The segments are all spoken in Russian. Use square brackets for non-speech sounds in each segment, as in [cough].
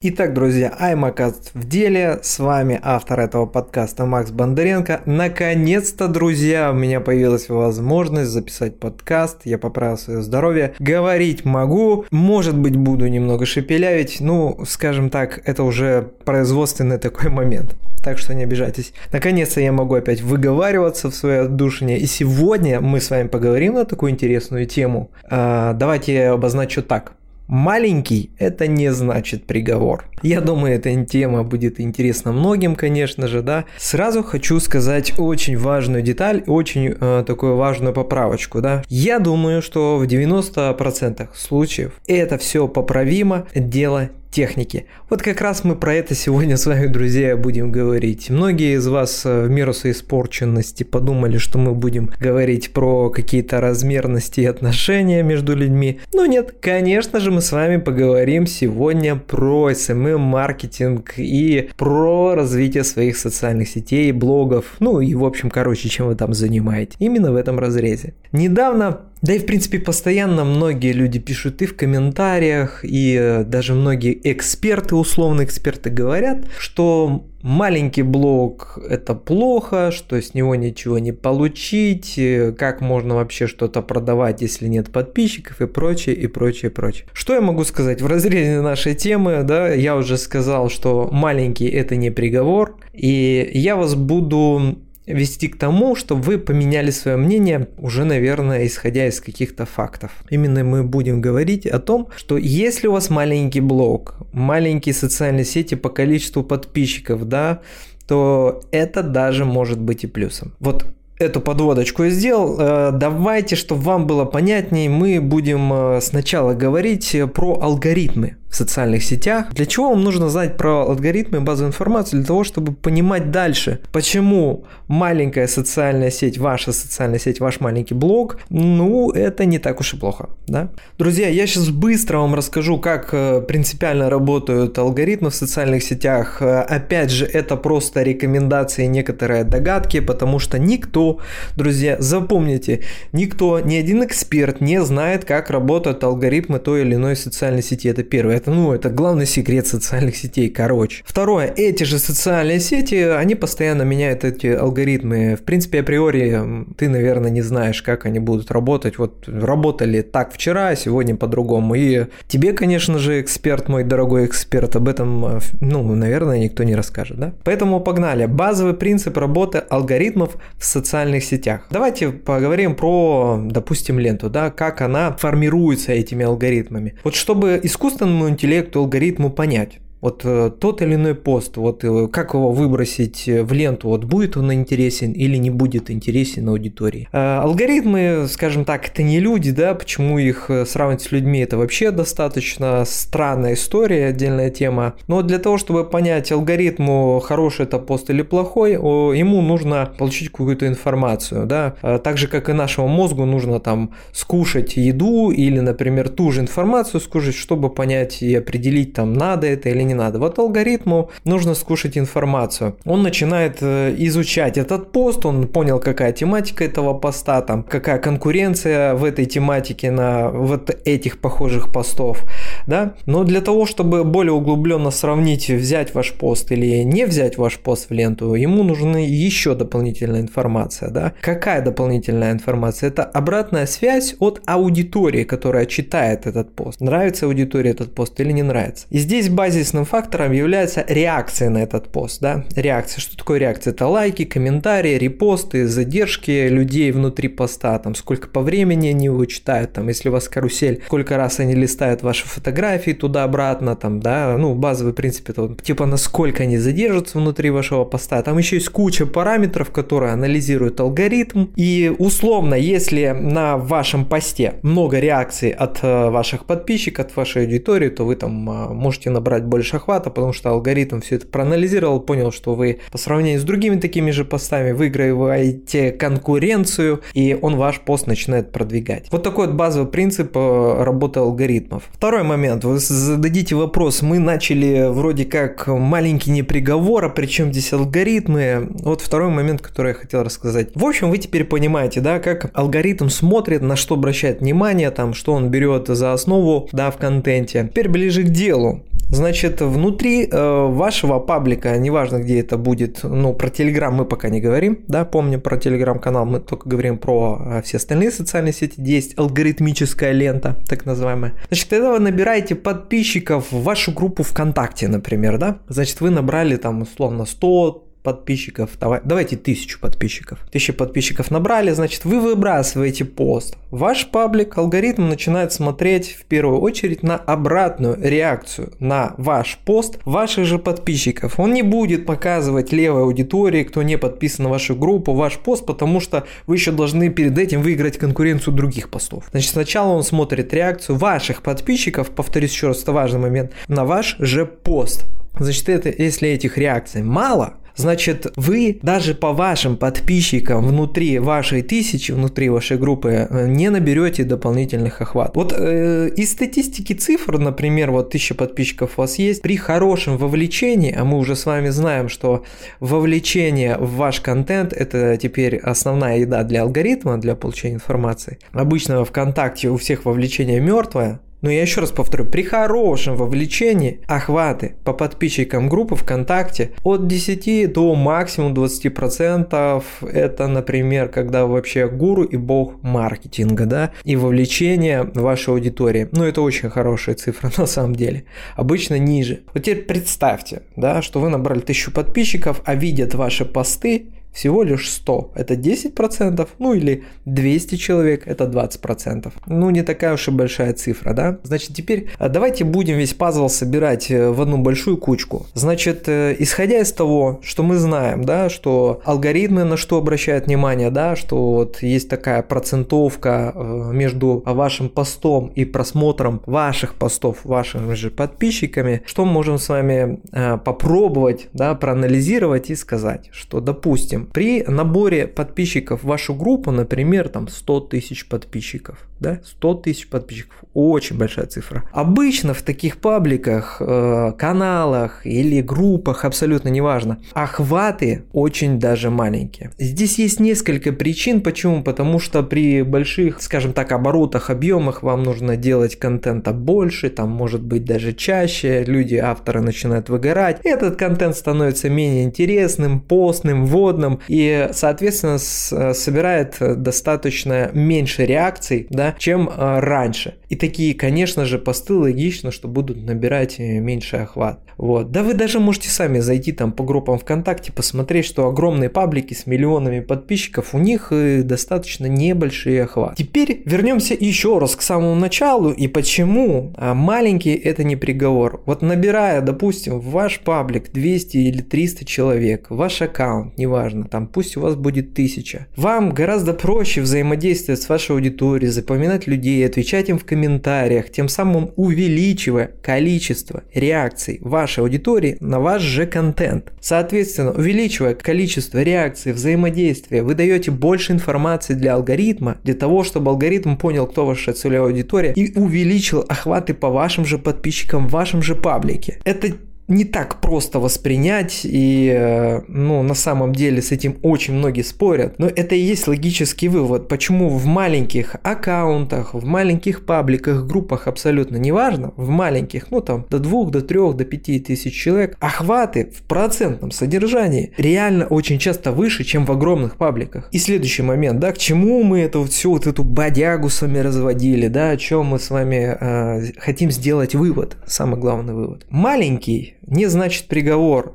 Итак, друзья, Аймакаст в деле. С вами автор этого подкаста Макс Бондаренко. Наконец-то, друзья, у меня появилась возможность записать подкаст. Я поправил свое здоровье. Говорить могу. Может быть, буду немного шепелявить. Ну, скажем так, это уже производственный такой момент. Так что не обижайтесь. Наконец-то я могу опять выговариваться в своей отдушине. И сегодня мы с вами поговорим на такую интересную тему. А, давайте я обозначу так. Маленький – это не значит приговор. Я думаю, эта тема будет интересна многим, конечно же, да. Сразу хочу сказать очень важную деталь, очень э, такую важную поправочку, да. Я думаю, что в 90% случаев это все поправимо, дело техники. Вот как раз мы про это сегодня с вами, друзья, будем говорить. Многие из вас э, в меру своей испорченности подумали, что мы будем говорить про какие-то размерности и отношения между людьми. Но нет, конечно же, мы с вами поговорим сегодня про SMM-маркетинг и про развитие своих социальных сетей, блогов, ну и в общем, короче, чем вы там занимаетесь. Именно в этом разрезе. Недавно да и, в принципе, постоянно многие люди пишут и в комментариях, и э, даже многие эксперты, условные эксперты говорят, что маленький блог – это плохо, что с него ничего не получить, э, как можно вообще что-то продавать, если нет подписчиков и прочее, и прочее, прочее. Что я могу сказать? В разрезе нашей темы, да, я уже сказал, что маленький – это не приговор, и я вас буду вести к тому, чтобы вы поменяли свое мнение уже, наверное, исходя из каких-то фактов. Именно мы будем говорить о том, что если у вас маленький блог, маленькие социальные сети по количеству подписчиков, да, то это даже может быть и плюсом. Вот эту подводочку я сделал. Э, давайте, чтобы вам было понятнее, мы будем э, сначала говорить про алгоритмы в социальных сетях. Для чего вам нужно знать про алгоритмы и базу информации? Для того, чтобы понимать дальше, почему маленькая социальная сеть, ваша социальная сеть, ваш маленький блог, ну, это не так уж и плохо, да? Друзья, я сейчас быстро вам расскажу, как э, принципиально работают алгоритмы в социальных сетях. Э, опять же, это просто рекомендации, некоторые догадки, потому что никто, друзья, запомните, никто, ни один эксперт не знает, как работают алгоритмы той или иной социальной сети. Это первое. Это, ну, это главный секрет социальных сетей, короче. Второе, эти же социальные сети, они постоянно меняют эти алгоритмы. В принципе, априори ты, наверное, не знаешь, как они будут работать. Вот работали так вчера, а сегодня по-другому. И тебе, конечно же, эксперт, мой дорогой эксперт, об этом, ну, наверное, никто не расскажет, да? Поэтому погнали. Базовый принцип работы алгоритмов в социальных сетях. Давайте поговорим про, допустим, ленту, да, как она формируется этими алгоритмами. Вот чтобы искусственному интеллекту, алгоритму понять, вот э, тот или иной пост, вот э, как его выбросить э, в ленту, вот будет он интересен или не будет интересен аудитории. Алгоритмы, скажем так, это не люди, да, почему их сравнивать с людьми, это вообще достаточно странная история, отдельная тема. Но для того, чтобы понять алгоритму, хороший это пост или плохой, ему нужно получить какую-то информацию, да. Так же, как и нашему мозгу нужно там скушать еду или, например, ту же информацию скушать, чтобы понять и определить, там, надо это или не надо. Вот алгоритму нужно скушать информацию. Он начинает э, изучать этот пост, он понял, какая тематика этого поста, там, какая конкуренция в этой тематике на вот этих похожих постов, да. Но для того, чтобы более углубленно сравнить, взять ваш пост или не взять ваш пост в ленту, ему нужна еще дополнительная информация, да. Какая дополнительная информация? Это обратная связь от аудитории, которая читает этот пост. Нравится аудитории этот пост или не нравится. И здесь базис существенным фактором является реакция на этот пост. Да? Реакция. Что такое реакция? Это лайки, комментарии, репосты, задержки людей внутри поста, там, сколько по времени они его читают, там, если у вас карусель, сколько раз они листают ваши фотографии туда-обратно, там, да, ну, базовый принцип это типа, насколько они задержатся внутри вашего поста. Там еще есть куча параметров, которые анализирует алгоритм, и условно, если на вашем посте много реакций от э, ваших подписчиков, от вашей аудитории, то вы там э, можете набрать больше больше охвата, потому что алгоритм все это проанализировал, понял, что вы по сравнению с другими такими же постами выигрываете конкуренцию, и он ваш пост начинает продвигать. Вот такой вот базовый принцип э, работы алгоритмов. Второй момент. Вы зададите вопрос. Мы начали вроде как маленький не приговор, а причем здесь алгоритмы. Вот второй момент, который я хотел рассказать. В общем, вы теперь понимаете, да, как алгоритм смотрит, на что обращает внимание, там, что он берет за основу, да, в контенте. Теперь ближе к делу. Значит, внутри э, вашего паблика, неважно где это будет, ну, про Телеграм мы пока не говорим, да, помним про Телеграм-канал, мы только говорим про э, все остальные социальные сети, где есть алгоритмическая лента, так называемая. Значит, когда вы набираете подписчиков в вашу группу ВКонтакте, например, да, значит, вы набрали там условно 100, подписчиков, давай, давайте тысячу подписчиков. Тысячу подписчиков набрали, значит, вы выбрасываете пост. Ваш паблик, алгоритм начинает смотреть в первую очередь на обратную реакцию на ваш пост ваших же подписчиков. Он не будет показывать левой аудитории, кто не подписан на вашу группу, ваш пост, потому что вы еще должны перед этим выиграть конкуренцию других постов. Значит, сначала он смотрит реакцию ваших подписчиков, повторюсь еще раз, это важный момент, на ваш же пост. Значит, это, если этих реакций мало, Значит, вы даже по вашим подписчикам внутри вашей тысячи, внутри вашей группы э, не наберете дополнительных охват. Вот э, из статистики цифр, например, вот тысяча подписчиков у вас есть, при хорошем вовлечении, а мы уже с вами знаем, что вовлечение в ваш контент это теперь основная еда для алгоритма, для получения информации. Обычно ВКонтакте у всех вовлечение мертвое, но я еще раз повторю, при хорошем вовлечении охваты по подписчикам группы ВКонтакте от 10 до максимум 20% это, например, когда вообще гуру и бог маркетинга, да, и вовлечение вашей аудитории. Ну, это очень хорошая цифра [laughs] на самом деле. Обычно ниже. Вот теперь представьте, да, что вы набрали 1000 подписчиков, а видят ваши посты всего лишь 100, это 10%, ну или 200 человек, это 20%. Ну не такая уж и большая цифра, да? Значит, теперь а, давайте будем весь пазл собирать э, в одну большую кучку. Значит, э, исходя из того, что мы знаем, да, что алгоритмы на что обращают внимание, да, что вот есть такая процентовка э, между вашим постом и просмотром ваших постов вашими же подписчиками, что мы можем с вами попробовать, да, проанализировать и сказать, что, допустим, при наборе подписчиков в вашу группу, например, там 100 тысяч подписчиков, да, 100 тысяч подписчиков, очень большая цифра. Обычно в таких пабликах, э, каналах или группах, абсолютно неважно, охваты очень даже маленькие. Здесь есть несколько причин, почему, потому что при больших, скажем так, оборотах, объемах вам нужно делать контента больше, там может быть даже чаще, люди, авторы начинают выгорать, этот контент становится менее интересным, постным, вводным, и, соответственно, собирает достаточно меньше реакций, да, чем а, раньше. И такие, конечно же, посты логично, что будут набирать э, меньше охват. Вот. Да вы даже можете сами зайти там по группам ВКонтакте, посмотреть, что огромные паблики с миллионами подписчиков, у них э, достаточно небольшие охват. Теперь вернемся еще раз к самому началу и почему а, маленький это не приговор. Вот набирая, допустим, в ваш паблик 200 или 300 человек, ваш аккаунт, неважно, там пусть у вас будет 1000, вам гораздо проще взаимодействовать с вашей аудиторией, запоминать людей, отвечать им в комментариях, тем самым увеличивая количество реакций вашей аудитории на ваш же контент. Соответственно, увеличивая количество реакций, взаимодействия, вы даете больше информации для алгоритма, для того, чтобы алгоритм понял, кто ваша целевая аудитория и увеличил охваты по вашим же подписчикам в вашем же паблике. Это не так просто воспринять, и э, ну, на самом деле с этим очень многие спорят. Но это и есть логический вывод, почему в маленьких аккаунтах, в маленьких пабликах, группах абсолютно неважно, в маленьких, ну там до 2, до 3, до 5 тысяч человек, охваты в процентном содержании реально очень часто выше, чем в огромных пабликах. И следующий момент, да, к чему мы эту всю вот эту бодягу с вами разводили, да, о чем мы с вами э, хотим сделать вывод, самый главный вывод. Маленький не значит приговор.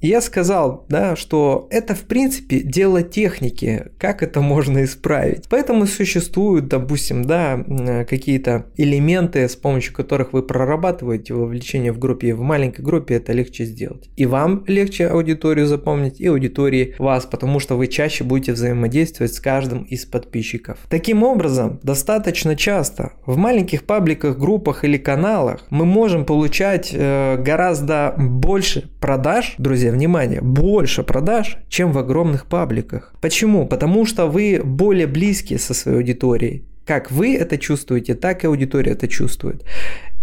Я сказал, да, что это в принципе дело техники, как это можно исправить. Поэтому существуют, допустим, да, какие-то элементы, с помощью которых вы прорабатываете вовлечение в группе. В маленькой группе это легче сделать. И вам легче аудиторию запомнить, и аудитории вас, потому что вы чаще будете взаимодействовать с каждым из подписчиков. Таким образом, достаточно часто в маленьких пабликах, группах или каналах мы можем получать э, гораздо больше продаж, друзья, друзья, внимание, больше продаж, чем в огромных пабликах. Почему? Потому что вы более близки со своей аудиторией. Как вы это чувствуете, так и аудитория это чувствует.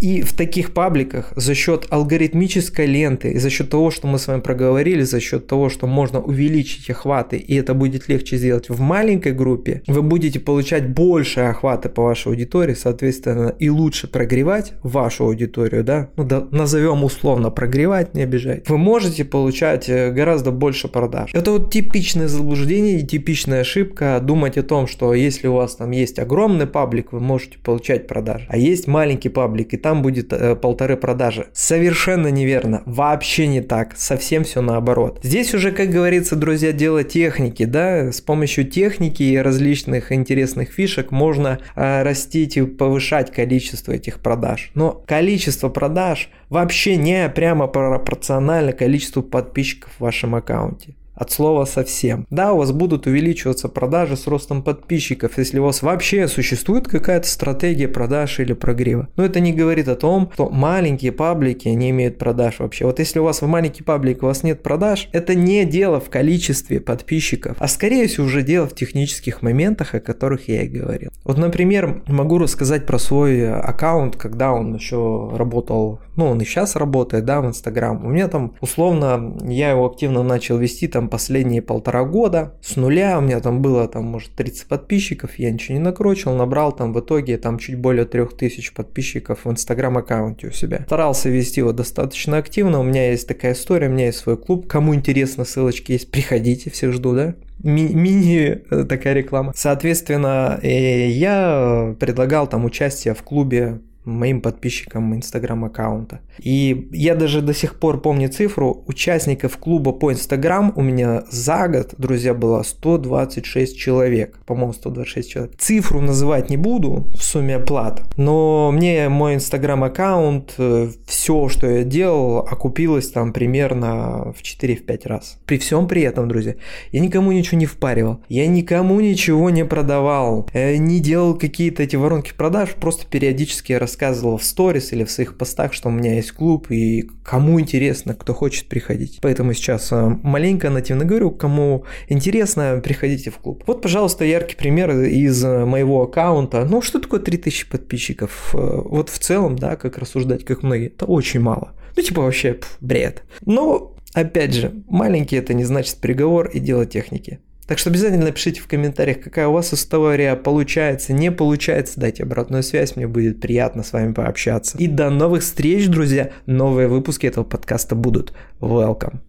И в таких пабликах за счет алгоритмической ленты за счет того, что мы с вами проговорили, за счет того, что можно увеличить охваты, и это будет легче сделать в маленькой группе, вы будете получать больше охваты по вашей аудитории, соответственно, и лучше прогревать вашу аудиторию, да, ну да, назовем условно прогревать, не обижать. Вы можете получать э, гораздо больше продаж. Это вот типичное заблуждение и типичная ошибка думать о том, что если у вас там есть огромный паблик, вы можете получать продажи, а есть маленький паблик, и там будет э, полторы продажи. Совершенно неверно, вообще не так, совсем все наоборот. Здесь уже, как говорится, друзья, дело техники, да, с помощью техники и различных интересных фишек можно э, растить и повышать количество этих продаж. Но количество продаж вообще не прямо пропорционально количеству подписчиков в вашем аккаунте от слова совсем. Да, у вас будут увеличиваться продажи с ростом подписчиков, если у вас вообще существует какая-то стратегия продаж или прогрева. Но это не говорит о том, что маленькие паблики не имеют продаж вообще. Вот если у вас в маленький паблик у вас нет продаж, это не дело в количестве подписчиков, а скорее всего уже дело в технических моментах, о которых я и говорил. Вот, например, могу рассказать про свой аккаунт, когда он еще работал, ну он и сейчас работает, да, в Инстаграм. У меня там условно, я его активно начал вести там там последние полтора года с нуля, у меня там было там может 30 подписчиков, я ничего не накручивал, набрал там в итоге там чуть более 3000 подписчиков в инстаграм аккаунте у себя. Старался вести его достаточно активно, у меня есть такая история, у меня есть свой клуб, кому интересно, ссылочки есть, приходите, всех жду, да? Ми- мини э, такая реклама. Соответственно, э, я предлагал там участие в клубе моим подписчикам инстаграм аккаунта. И я даже до сих пор помню цифру участников клуба по инстаграм у меня за год, друзья, было 126 человек. По-моему, 126 человек. Цифру называть не буду в сумме оплат, но мне мой инстаграм аккаунт, э, все, что я делал, окупилось там примерно в 4-5 раз. При всем при этом, друзья, я никому ничего не впаривал, я никому ничего не продавал, не делал какие-то эти воронки продаж, просто периодически я рассказывал в сторис или в своих постах, что у меня есть клуб, и кому интересно, кто хочет приходить. Поэтому сейчас э, маленько нативно говорю, кому интересно, приходите в клуб. Вот, пожалуйста, яркий пример из э, моего аккаунта. Ну, что такое 3000 подписчиков? Э, вот в целом, да, как рассуждать, как многие, это очень мало. Ну, типа вообще пф, бред. Но Опять же, маленький это не значит приговор и дело техники. Так что обязательно напишите в комментариях, какая у вас история получается, не получается, дайте обратную связь, мне будет приятно с вами пообщаться. И до новых встреч, друзья, новые выпуски этого подкаста будут. Welcome!